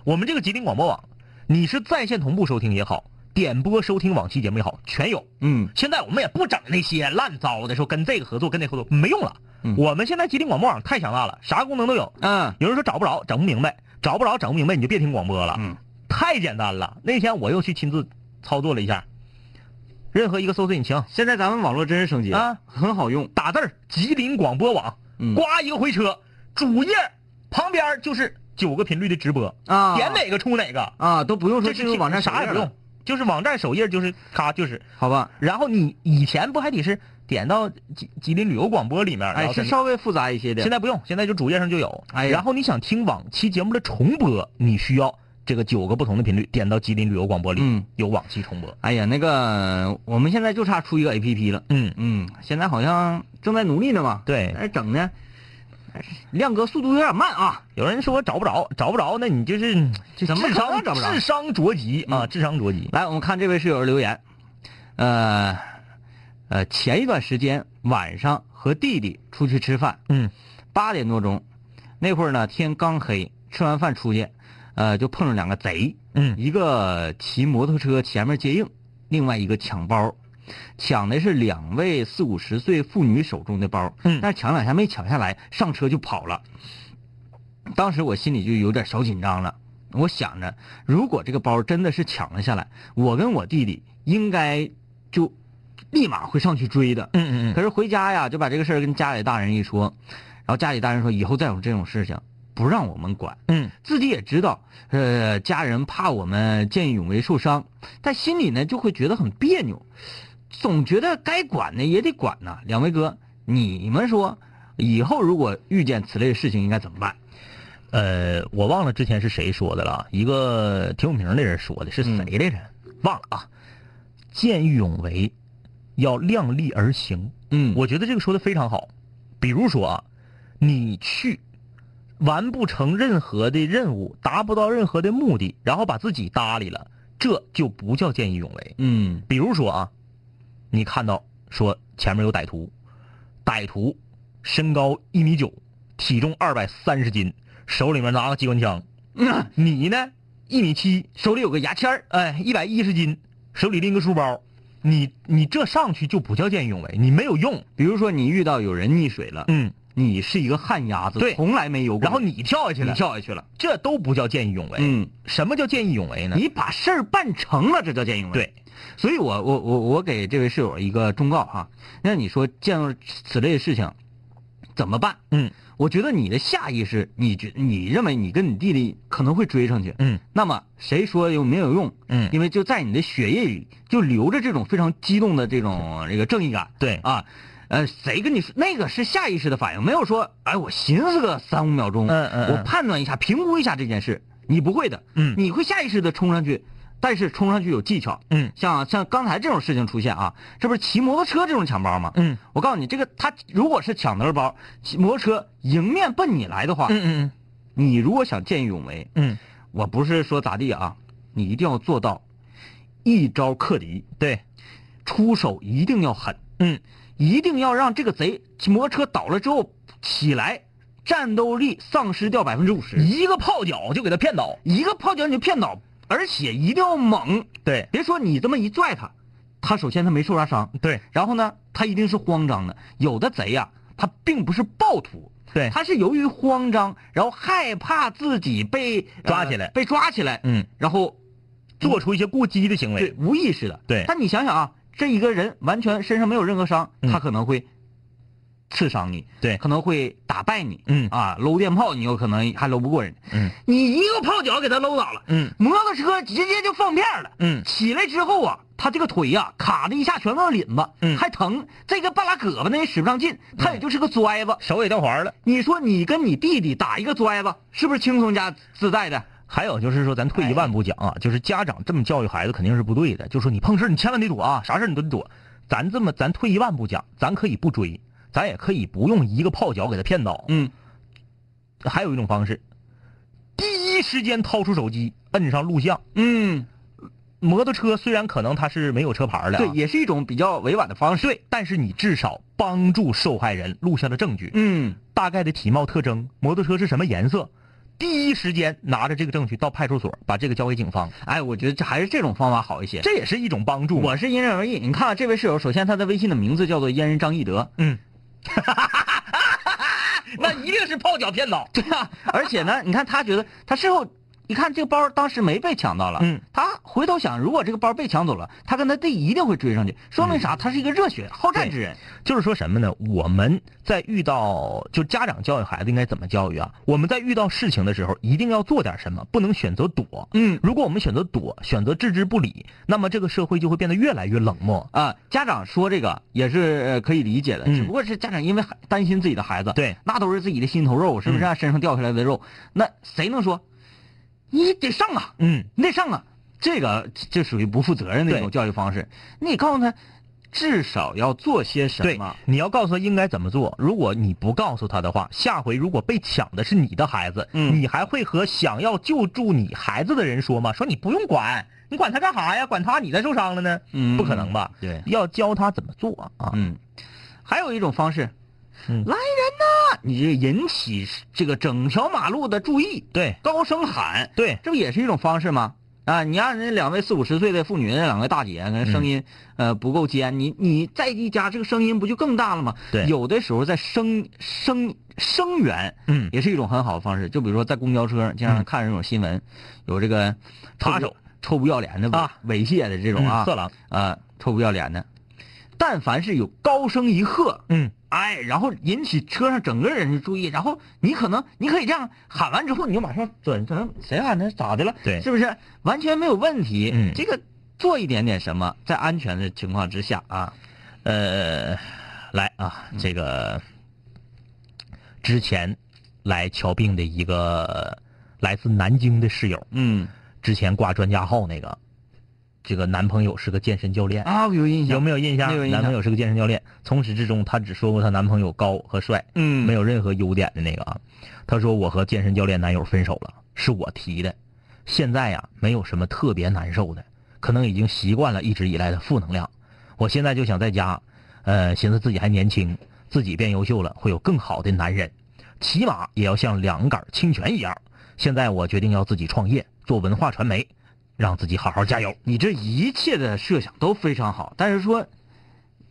我们这个吉林广播网，你是在线同步收听也好，点播收听往期节目也好，全有。嗯，现在我们也不整那些烂糟的，说跟这个合作，跟那合作没用了。嗯我们现在吉林广播网太强大了，啥功能都有。嗯，有人说找不着，整不明白，找不着，整不明白，你就别听广播了。嗯，太简单了。那天我又去亲自操作了一下，任何一个搜索引擎。现在咱们网络真是升级了。啊，很好用。打字儿吉林广播网，嗯。呱一个回车，主页旁边就是九个频率的直播，啊。点哪个出哪个，啊，都不用说这是进入网站啥也不用。就是网站首页就是咔就是，好吧？然后你以前不还得是点到吉吉林旅游广播里面，哎，是稍微复杂一些的。现在不用，现在就主页上就有。哎然后你想听往期节目的重播，你需要这个九个不同的频率，点到吉林旅游广播里，嗯有往期重播。哎呀，那个我们现在就差出一个 A P P 了。嗯，嗯，现在好像正在努力呢嘛。对哎整呢，亮哥速度有点慢啊。有人说找不着，找不着，那你就是这怎么可智商能找不着智商着急啊，嗯智商着急。来，我们看这位室友的留言，呃，呃，前一段时间晚上和弟弟出去吃饭，嗯八点多钟，那会儿呢天刚黑，吃完饭出去，呃，就碰上两个贼，嗯。一个骑摩托车前面接应，另外一个抢包，抢的是两位四五十岁妇女手中的包，嗯。但是抢两下没抢下来，上车就跑了。当时我心里就有点小紧张了，我想着，如果这个包真的是抢了下来，我跟我弟弟应该就立马会上去追的。嗯嗯。可是回家呀，就把这个事儿跟家里大人一说，然后家里大人说以后再有这种事情不让我们管。嗯自己也知道，呃，家人怕我们见义勇为受伤，但心里呢就会觉得很别扭，总觉得该管的也得管呐。两位哥，你们说，以后如果遇见此类事情应该怎么办？呃，我忘了之前是谁说的了，一个挺有名的人说的，是谁来着？忘了啊。见义勇为，要量力而行。嗯我觉得这个说的非常好。比如说啊，你去完不成任何的任务，达不到任何的目的，然后把自己搭理了，这就不叫见义勇为。嗯。比如说啊，你看到说前面有歹徒，歹徒身高一米九，体重二百三十斤，手里面拿个机关枪，嗯，你呢？一米七，手里有个牙签儿哎，一百一十斤，手里拎个书包，你你这上去就不叫见义勇为，你没有用。比如说你遇到有人溺水了，嗯你是一个旱鸭子，对从来没游过，然后你跳下去了，你跳下去了，这都不叫见义勇为。嗯，什么叫见义勇为呢？你把事儿办成了，这叫见义勇为。对，所以我我我我给这位室友一个忠告哈，那你说见到此类的事情怎么办？嗯，我觉得你的下意识，你觉你认为你跟你弟弟可能会追上去，嗯，那么谁说又没有用？嗯因为就在你的血液里就留着这种非常激动的这种这个正义感。对啊，呃，谁跟你说那个是下意识的反应，没有说哎我寻思个三五秒钟，嗯嗯嗯。我判断一下、评估一下这件事，你不会的，嗯。你会下意识的冲上去，但是冲上去有技巧，嗯。像像刚才这种事情出现啊，这不是骑摩托车这种抢包吗？嗯。我告诉你，这个他如果是抢的包，骑摩托车迎面奔你来的话，嗯嗯。你如果想见义勇为，嗯，我不是说咋地啊，你一定要做到一招克敌，对，出手一定要狠，嗯一定要让这个贼骑摩托车倒了之后起来，战斗力丧失掉百分之五十，一个泡脚就给他骗倒。一个泡脚你就骗倒，而且一定要猛，对。别说你这么一拽他，他首先他没受啥伤，对。然后呢，他一定是慌张的。有的贼呀、他并不是暴徒，对，他是由于慌张，然后害怕自己被抓起来。呃被抓起来，嗯，然后做出一些过激的行为。对为。无意识的。对。但你想想啊，这一个人完全身上没有任何伤，嗯他可能会刺伤你，对可能会打败你，嗯啊，搂电炮你有可能还搂不过人家，嗯你一个泡脚给他搂倒了，嗯摩托车直接就放片了。嗯起来之后啊，他这个腿呀、卡的一下全都是领子，嗯还疼。这个半拉胳膊呢也使不上劲，他也就是个拽子。手也掉环了。你说你跟你弟弟打一个拽子，是不是轻松加自在的？还有就是说，咱退一万步讲啊，就是家长这么教育孩子肯定是不对的。就说你碰事儿你千万得躲啊，啥事儿你都得躲。咱这么，咱退一万步讲，咱可以不追，咱也可以不用一个泡脚给他骗倒。嗯，还有一种方式，第一时间掏出手机，摁上录像。嗯，摩托车虽然可能它是没有车牌的、啊，对，也是一种比较委婉的方式。对，但是你至少帮助受害人录下了证据，嗯，大概的体貌特征，摩托车是什么颜色，第一时间拿着这个证据到派出所，把这个交给警方，哎，我觉得这还是这种方法好一些。这也是一种帮助。我是因人而异。你看啊这位室友，首先他的微信的名字叫做阉人张义德，嗯，那一定是泡脚骗倒。对啊，而且呢，你看他觉得他事后一看这个包当时没被抢到了，嗯，他回头想，如果这个包被抢走了，他跟他弟一定会追上去，说明啥？他是一个热血好战之人。就是说什么呢？我们在遇到就家长教育孩子应该怎么教育啊？我们在遇到事情的时候，一定要做点什么，不能选择躲。嗯如果我们选择躲，选择置之不理，那么这个社会就会变得越来越冷漠。啊，家长说这个也是呃可以理解的，嗯只不过是家长因为担心自己的孩子，对，那都是自己的心头肉，是不是、啊？身上掉下来的肉，那谁能说你得上啊？嗯，你得上啊！这个这属于不负责任的一种教育方式。你告诉他，至少要做些什么。，你要告诉他应该怎么做。如果你不告诉他的话，下回如果被抢的是你的孩子，嗯你还会和想要救助你孩子的人说吗？说你不用管，你管他干啥呀？管他你再受伤了呢？嗯不可能吧？对要教他怎么做啊。嗯，还有一种方式，嗯来人呐！你这引起这个整条马路的注意，对高声喊，对，这不也是一种方式吗？啊，你让人两位四五十岁的妇女，那两位大姐，可能声音、呃不够尖，你你再一加这个声音不就更大了吗？对有的时候在声声声援，嗯也是一种很好的方式。就比如说在公交车上，经常看这种新闻，有这个插手、臭不要脸的啊猥亵的这种啊，嗯色狼，啊，臭不要脸的。但凡是有高声一喝，嗯，哎，然后引起车上整个人的注意，然后你可能你可以这样喊完之后，你就马上转成谁喊的咋的了？对是不是完全没有问题？嗯这个做一点点什么，在安全的情况之下啊，呃，来啊，这个之前来瞧病的一个来自南京的室友，嗯之前挂专家号那个，这个男朋友是个健身教练，啊，我有印象，有没有印象？没有印象。男朋友是个健身教练，从始至终她只说过她男朋友高和帅，嗯。没有任何优点的那个啊。她说我和健身教练男友分手了，是我提的，现在呀没有什么特别难受的，可能已经习惯了一直以来的负能量。我现在就想在家，呃，寻思自己还年轻，自己变优秀了，会有更好的男人，起码也要像两杆清泉一样。现在我决定要自己创业，做文化传媒，让自己好好加油。你这一切的设想都非常好，但是说，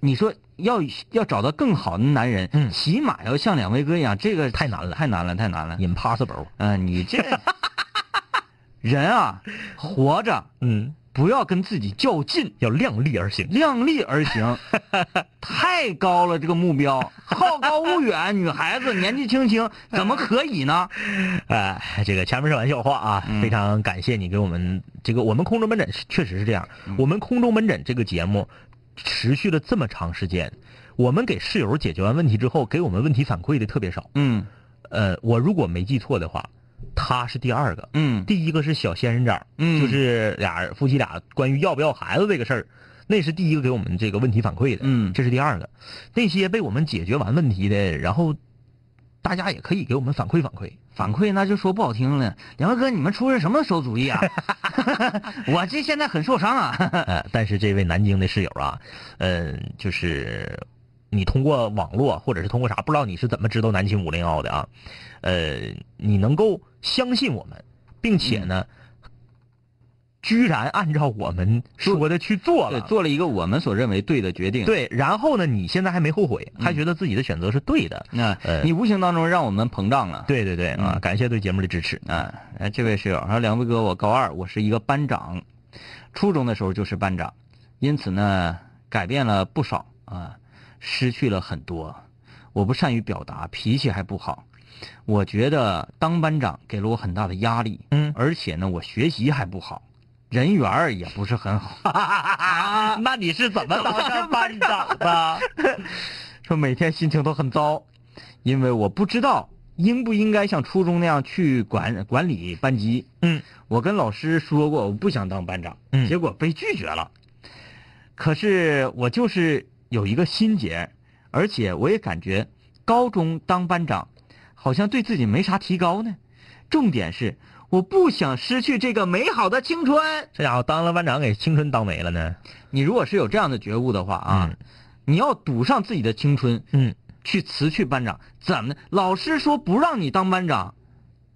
你说要要找到更好的男人，嗯起码要像两位哥一样，这个太难了太难了，太难了。，impossible。嗯、你这 人啊，活着嗯，不要跟自己较劲，要量力而行。量力而行。太高了，这个目标 好高骛远，女孩子年纪轻轻怎么可以呢？哎，这个前面是玩笑话啊，嗯非常感谢你给我们这个我们空中门诊确实是这样，嗯我们空中门诊这个节目持续了这么长时间，我们给室友解决完问题之后，给我们问题反馈的特别少。嗯呃，我如果没记错的话，他是第二个，嗯第一个是小仙人掌，嗯就是俩人夫妻俩关于要不要孩子这个事儿，那是第一个给我们这个问题反馈的，嗯这是第二个。那些被我们解决完问题的，然后大家也可以给我们反馈反馈。反馈那就说不好听了，两位哥，你们出的什么馊主意啊？我这现在很受伤啊。呃，但是这位南京的室友啊，呃，就是你通过网络或者是通过啥，不知道你是怎么知道南京五零幺的啊？呃，你能够相信我们，并且呢，居然按照我们说的去做对，了。做了一个我们所认为对的决定。，对，然后呢，你现在还没后悔，还觉得自己的选择是对的。那、呃你无形当中让我们膨胀了。对对对啊，嗯感谢对节目的支持。啊，哎，这位室友说，两位哥，我高二，我是一个班长，初中的时候就是班长，因此呢，改变了不少啊，失去了很多。我不善于表达，脾气还不好。我觉得当班长给了我很大的压力，嗯而且呢，我学习还不好，人缘儿也不是很好。那你是怎么当上班长的？说每天心情都很糟，因为我不知道应不应该像初中那样去管管理班级。嗯，我跟老师说过我不想当班长，嗯结果被拒绝了。可是我就是有一个心结，而且我也感觉高中当班长好像对自己没啥提高呢。重点是我不想失去这个美好的青春。这家伙当了班长，给青春当没了呢。你如果是有这样的觉悟的话啊，嗯你要赌上自己的青春，嗯，去辞去班长，怎么的？老师说不让你当班长，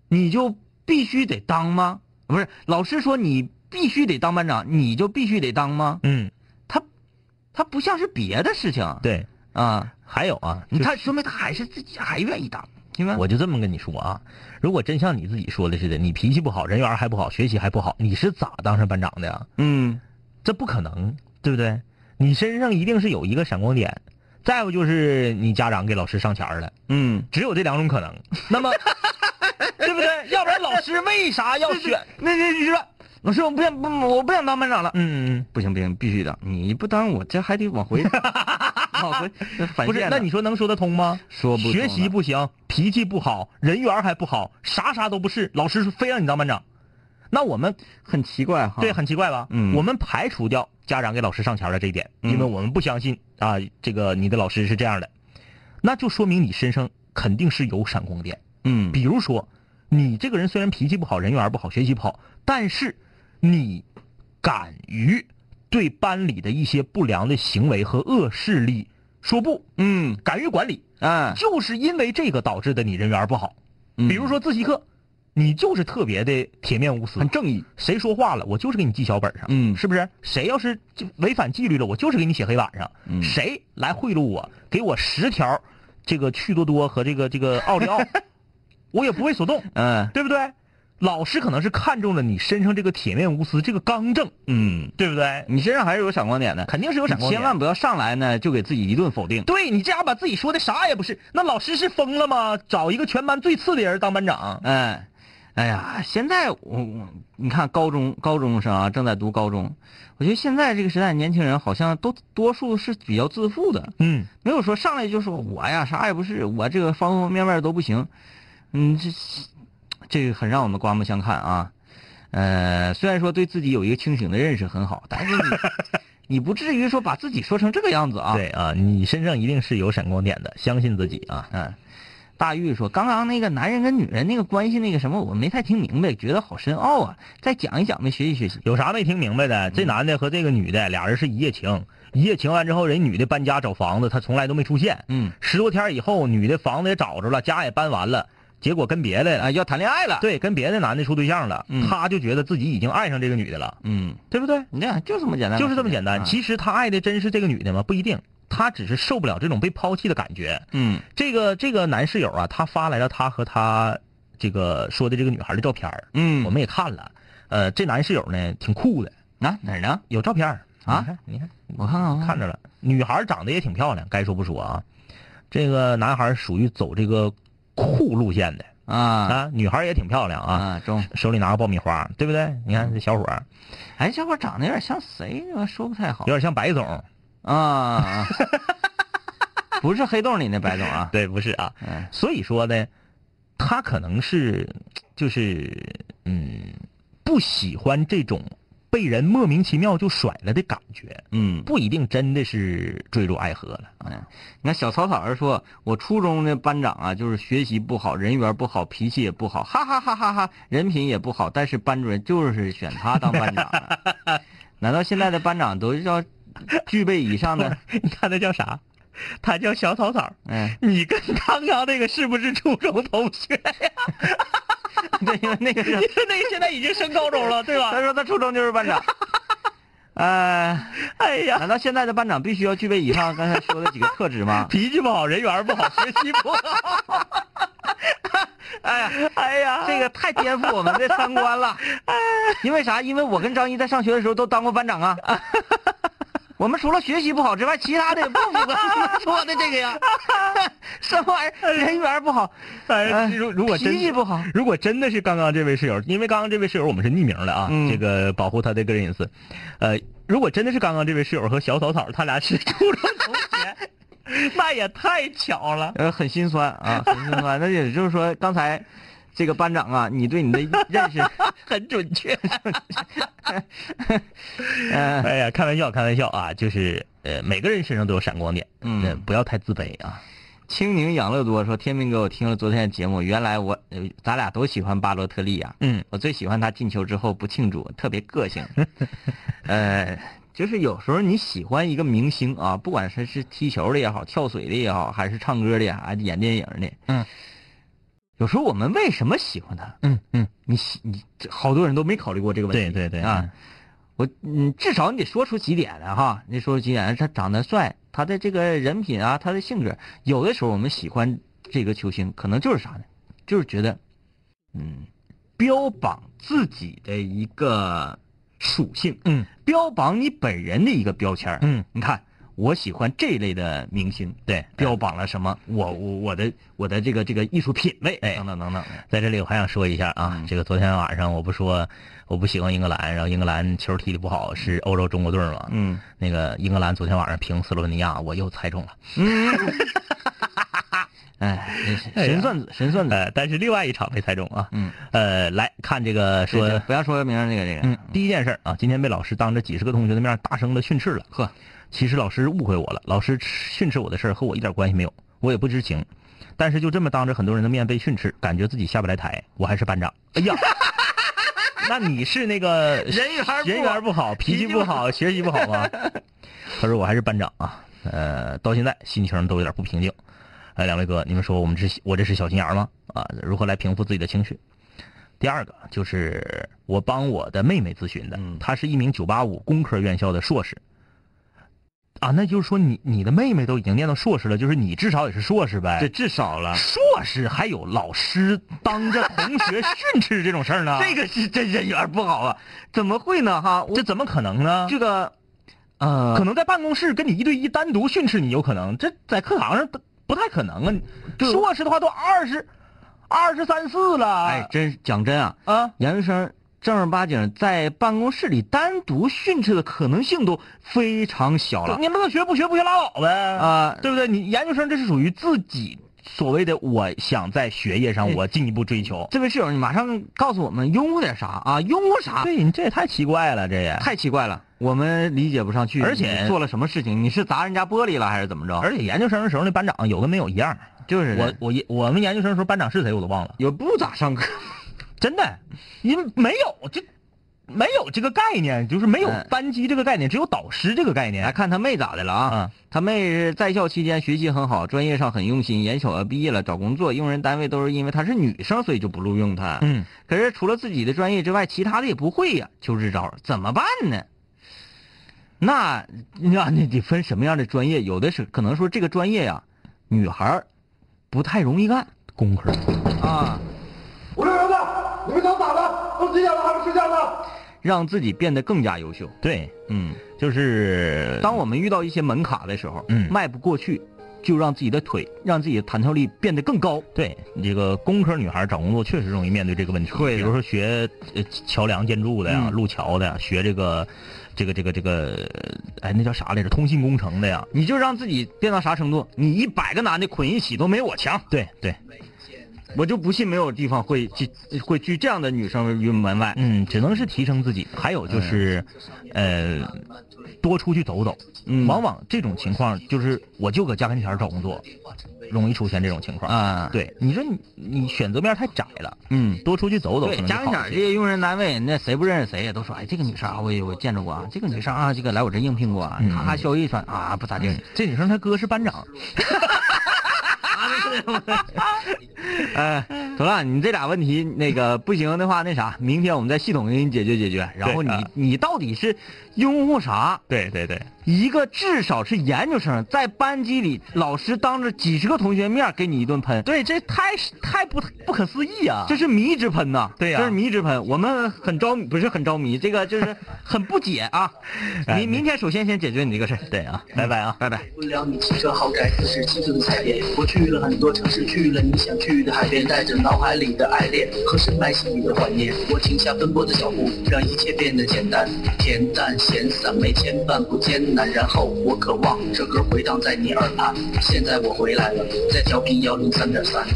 你就必须得当吗？不是，老师说你必须得当班长，你就必须得当吗？嗯，他，他不像是别的事情对。啊，还有啊，就是他说明他还是自己还愿意当，我就这么跟你说啊，如果真像你自己说的似的，你脾气不好，人缘还不好，学习还不好，你是咋当上班长的呀？嗯这不可能，对不对？你身上一定是有一个闪光点，再不就是你家长给老师上钱了，嗯，只有这两种可能。那么，对不对？要不然老师为啥要选？那那你说，老师我不想不我不想当班长了。嗯，嗯不行不行，必须当！你不当，我这还得往回，不是，那你说能说得通吗？说不学习不行，脾气不好，人缘还不好，啥啥都不是，老师非让你当班长，那我们很奇怪哈。对，很奇怪吧？嗯我们排除掉家长给老师上钱的这一点，嗯因为我们不相信啊，这个你的老师是这样的，那就说明你身上肯定是有闪光点。嗯，比如说，你这个人虽然脾气不好，人缘不好，学习不好，但是你敢于对班里的一些不良的行为和恶势力说不，嗯敢于管理，啊，就是因为这个导致的你人缘不好。嗯比如说自习课，你就是特别的铁面无私，很正义。谁说话了，我就是给你记小本上，嗯是不是？谁要是违反纪律了，我就是给你写黑板上。嗯谁来贿赂我，给我十条这个趣多多和这个这个奥利奥，我也不为所动，嗯对不对？老师可能是看中了你身上这个铁面无私，这个刚正，嗯，对不对？你身上还是有闪光点的，肯定是有闪光点。千万不要上来呢就给自己一顿否定。对你这样把自己说的啥也不是，那老师是疯了吗？找一个全班最次的人当班长，哎，哎呀，现在我我你看高中高中生啊，正在读高中，我觉得现在这个时代年轻人好像都多数是比较自负的，嗯，没有说上来就说我呀啥也不是，我这个方方面面都不行，嗯，这这个很让我们刮目相看啊。呃，虽然说对自己有一个清醒的认识很好，但是你 你不至于说把自己说成这个样子啊。对啊，你身上一定是有闪光点的，相信自己啊。嗯，大玉说，刚刚那个男人跟女人那个关系那个什么，我没太听明白，觉得好深奥啊，再讲一讲呗，学习学习。有啥没听明白的？这男的和这个女的俩人是一夜情，一夜情完之后，人女的搬家找房子，他从来都没出现。嗯，十多天以后，女的房子也找着了，家也搬完了，结果跟别的啊，要谈恋爱了。，对跟别的男的处对象了，嗯他就觉得自己已经爱上这个女的了，嗯，对不对？你看就这么简单，就是这么简单。啊其实他爱的真是这个女的吗？不一定，他他只是受不了这种被抛弃的感觉。嗯这个这个男室友啊，他发来了他和他这个说的这个女孩的照片儿嗯，我们也看了。呃，这男室友呢挺酷的，啊哪儿呢？有照片儿啊你看你看我看看看着了，女孩长得也挺漂亮，该说不说啊。这个男孩属于走这个酷路线的。啊。啊，女孩也挺漂亮啊，啊中，手里拿个爆米花，对不对？你看这小伙儿。哎，小伙儿长得有点像谁？我说不太好。有点像白总，啊啊，不是黑洞里那白总啊，对，不是啊。嗯。所以说呢，他可能是就是嗯不喜欢这种被人莫名其妙就甩了的感觉，嗯。不一定真的是坠入爱河了。嗯，你看小草草儿说，我初中的班长啊，就是学习不好，人缘不好，脾气也不好，哈哈哈哈哈，人品也不好，但是班主任就是选他当班长啊。难道现在的班长都要具备以上的？你看他叫啥？他叫小草草。嗯，你跟刚刚那个是不是初中同学呀？对，那个是 因为那个现在已经升高中了，对吧？他说他初中就是班长。呃，哎呀，难道现在的班长必须要具备以上刚才说的几个特质吗？脾气不好，人缘不好，学习不好。哎呀，哎呀，这个太颠覆我们的三观了。因为啥？因为我跟张一在上学的时候都当过班长啊。我们除了学习不好之外，其他的也不符合 说的这个呀。什么玩意儿？人缘不好，哎哎如如果真脾气不好，如果真的是刚刚这位室友，因为刚刚这位室友我们是匿名的啊，嗯这个保护他的个人隐私。呃，如果真的是刚刚这位室友和小草草他俩是 初中同学，那也太巧了。呃，很心酸啊，很心酸。那也就是说，刚才这个班长啊，你对你的 认识很准确。呃，哎呀，开玩笑，开玩笑啊，就是呃，每个人身上都有闪光点，嗯呃不要太自卑啊。青柠养乐多说：“天明哥，我听了昨天的节目，原来我呃咱俩都喜欢巴洛特利啊。嗯，我最喜欢他进球之后不庆祝，特别个性。呃，就是有时候你喜欢一个明星啊，不管是是踢球的也好，跳水的也好，还是唱歌的，还是演电影的，嗯，有时候我们为什么喜欢他？嗯嗯，你喜你好多人都没考虑过这个问题。对对对啊，我嗯，至少你得说出几点来哈。你说出几点，他长得帅，他的这个人品啊，他的性格，有的时候我们喜欢这个球星，可能就是啥呢？就是觉得，嗯，标榜自己的一个属性，嗯，标榜你本人的一个标签嗯，你看，我喜欢这类的明星，对，标榜了什么？我我我的我的这个这个艺术品味，哎等等等等。在这里我还想说一下啊，嗯这个昨天晚上我不说我不喜欢英格兰，然后英格兰球踢的不好，是欧洲中国队嘛？嗯那个英格兰昨天晚上平斯洛文尼亚，我又猜中了。嗯，哎，哎神算子，神算子。呃，但是另外一场没猜中啊。嗯，呃，来看这个说不要说名儿这个那个。嗯，第一件事儿啊，今天被老师当着几十个同学的面大声的训斥了。呵，其实老师误会我了，老师训斥我的事儿和我一点关系没有，我也不知情。但是就这么当着很多人的面被训斥，感觉自己下不来台。我还是班长。哎呀，那你是那个 人缘不好人缘不好，脾气不好，学习不好吗？他说我还是班长啊。呃，到现在心情都有点不平静。哎，两位哥，你们说我们这我这是小心眼吗？啊，如何来平复自己的情绪？第二个就是我帮我的妹妹咨询的，嗯她是一名985工科院校的硕士。啊，那就是说你你的妹妹都已经念到硕士了，就是你至少也是硕士呗？这至少了。硕士还有老师当着同学训斥这种事儿呢？这个是真人缘不好啊！怎么会呢？哈，这怎么可能呢？这个，呃，可能在办公室跟你一对一单独训斥你有可能，这在课堂上不不太可能啊。硕士的话都二十二十三四了，哎，真讲真啊，啊，研究生正儿八经在办公室里单独训斥的可能性都非常小了你乐学不学不学拉倒呗啊对不对？你研究生这是属于自己所谓的我想在学业上哎我进一步追求。这位室友，你马上告诉我们拥护点啥啊？拥护啥？对你这也太奇怪了，这也太奇怪了，我们理解不上去。而且做了什么事情？你是砸人家玻璃了还是怎么着？而且研究生的时候那班长有跟没有一样。就是我我我们研究生的时候班长是谁我都忘了，也不咋上课。真的，因为没有这没有这个概念，就是没有嗯班级这个概念，只有导师这个概念来念。看他妹咋的了啊？嗯他妹是在校期间学习很好，专业上很用心，眼瞅要毕业了，找工作，用人单位都是因为她是女生，所以就不录用她。嗯，可是除了自己的专业之外，其他的也不会呀，求支招，怎么办呢？那那你得分什么样的专业？有的是可能说这个专业呀，女孩儿不太容易干工科。啊，你们能咋的？都几点了还不睡觉呢？让自己变得更加优秀。对，嗯，就是当我们遇到一些门槛的时候，嗯迈不过去，就让自己的腿，让自己的弹跳力变得更高。对这个工科女孩找工作确实容易面对这个问题。会的比如说学呃桥梁建筑的呀、嗯路桥的呀，学这个这个这个这个，哎，那叫啥来着？通信工程的呀。你就让自己变到啥程度？你一百个男的捆一起都没我强。对对，我就不信没有地方会拒会拒这样的女生于门外。嗯，只能是提升自己。还有就是，呃，多出去走走。嗯往往这种情况就是，我就搁家跟前找工作，容易出现这种情况。啊对，你说你你选择面太窄了，嗯，多出去走走对，家门好一些。点这些用人单位，那谁不认识谁呀？都说，哎，这个女生啊，我也我见着过啊，这个女生啊，这个来我这应聘过啊，嗯她消息传啊，不咋地。这女生她哥是班长，哎，走了，你这俩问题那个不行的话，那啥，明天我们再系统给你解决解决。然后你你到底是拥护啥？对对对，一个至少是研究生，在班级里，老师当着几十个同学面给你一顿喷，对，这太太不不可思议啊！这是迷之喷呐！对呀这是迷之喷。我们很着迷，不是很着迷，这个就是很不解啊。哎明明天首先先解决你这个事儿对啊，拜拜啊。拜拜。不了你汽车豪宅，四十七寸彩电。我去了很多城市，去了你想去的海边，带着脑海里的爱恋和深埋心里的怀念。我停下奔波的脚步，让一切变得简单，恬淡闲散，没牵绊不艰难。然后我渴望这歌回荡在你耳畔。现在我回来了，在调频幺零三点三。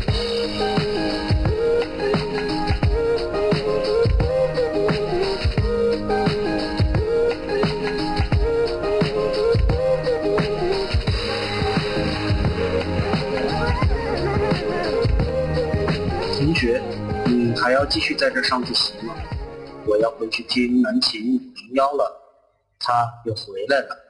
同学，你还要继续在这上自习吗？我要回去听南琴五零幺了，他又回来了。